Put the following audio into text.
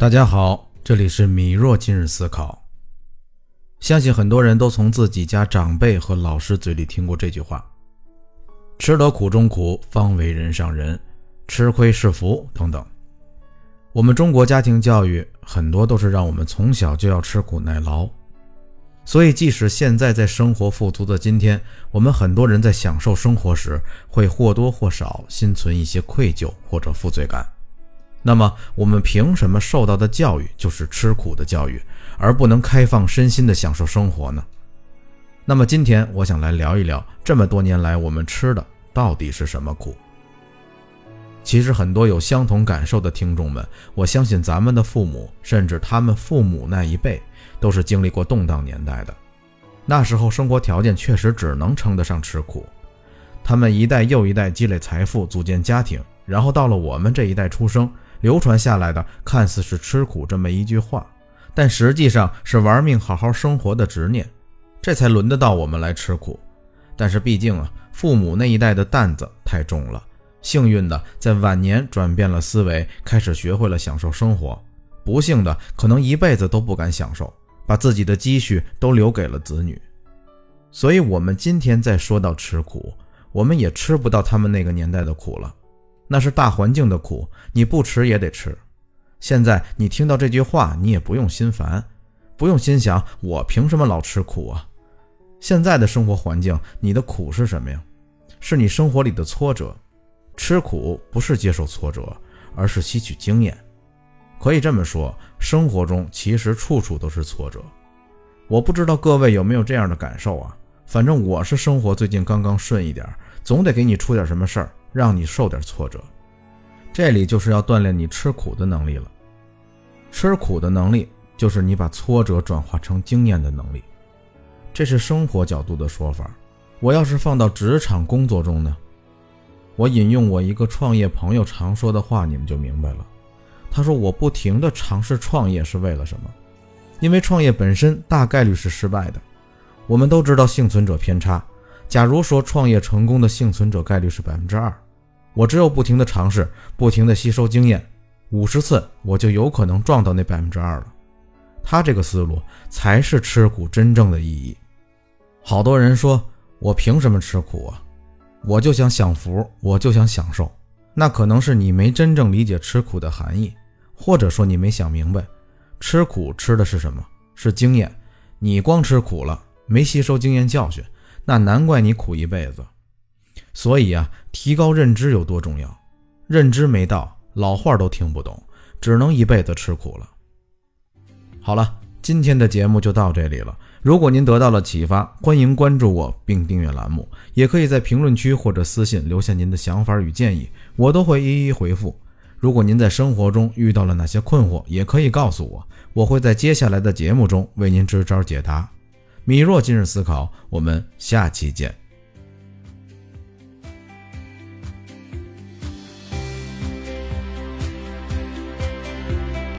大家好，这里是米若今日思考。相信很多人都从自己家长辈和老师嘴里听过这句话：“吃得苦中苦，方为人上人；吃亏是福。”等等。我们中国家庭教育很多都是让我们从小就要吃苦耐劳，所以即使现在在生活富足的今天，我们很多人在享受生活时，会或多或少心存一些愧疚或者负罪感。那么，我们凭什么受到的教育就是吃苦的教育，而不能开放身心的享受生活呢？那么，今天我想来聊一聊，这么多年来我们吃的到底是什么苦？其实，很多有相同感受的听众们，我相信咱们的父母，甚至他们父母那一辈，都是经历过动荡年代的。那时候，生活条件确实只能称得上吃苦。他们一代又一代积累财富，组建家庭，然后到了我们这一代出生。流传下来的看似是吃苦这么一句话，但实际上是玩命好好生活的执念，这才轮得到我们来吃苦。但是毕竟啊，父母那一代的担子太重了，幸运的在晚年转变了思维，开始学会了享受生活；不幸的可能一辈子都不敢享受，把自己的积蓄都留给了子女。所以，我们今天再说到吃苦，我们也吃不到他们那个年代的苦了。那是大环境的苦，你不吃也得吃。现在你听到这句话，你也不用心烦，不用心想我凭什么老吃苦啊？现在的生活环境，你的苦是什么呀？是你生活里的挫折。吃苦不是接受挫折，而是吸取经验。可以这么说，生活中其实处处都是挫折。我不知道各位有没有这样的感受啊？反正我是生活最近刚刚顺一点，总得给你出点什么事儿。让你受点挫折，这里就是要锻炼你吃苦的能力了。吃苦的能力就是你把挫折转化成经验的能力，这是生活角度的说法。我要是放到职场工作中呢？我引用我一个创业朋友常说的话，你们就明白了。他说：“我不停地尝试创业是为了什么？因为创业本身大概率是失败的。我们都知道幸存者偏差。”假如说创业成功的幸存者概率是百分之二，我只有不停的尝试，不停的吸收经验，五十次我就有可能撞到那百分之二了。他这个思路才是吃苦真正的意义。好多人说我凭什么吃苦啊？我就想享福，我就想享受。那可能是你没真正理解吃苦的含义，或者说你没想明白，吃苦吃的是什么？是经验。你光吃苦了，没吸收经验教训。那难怪你苦一辈子，所以啊，提高认知有多重要？认知没到，老话都听不懂，只能一辈子吃苦了。好了，今天的节目就到这里了。如果您得到了启发，欢迎关注我并订阅栏目，也可以在评论区或者私信留下您的想法与建议，我都会一一回复。如果您在生活中遇到了哪些困惑，也可以告诉我，我会在接下来的节目中为您支招解答。米若今日思考，我们下期见。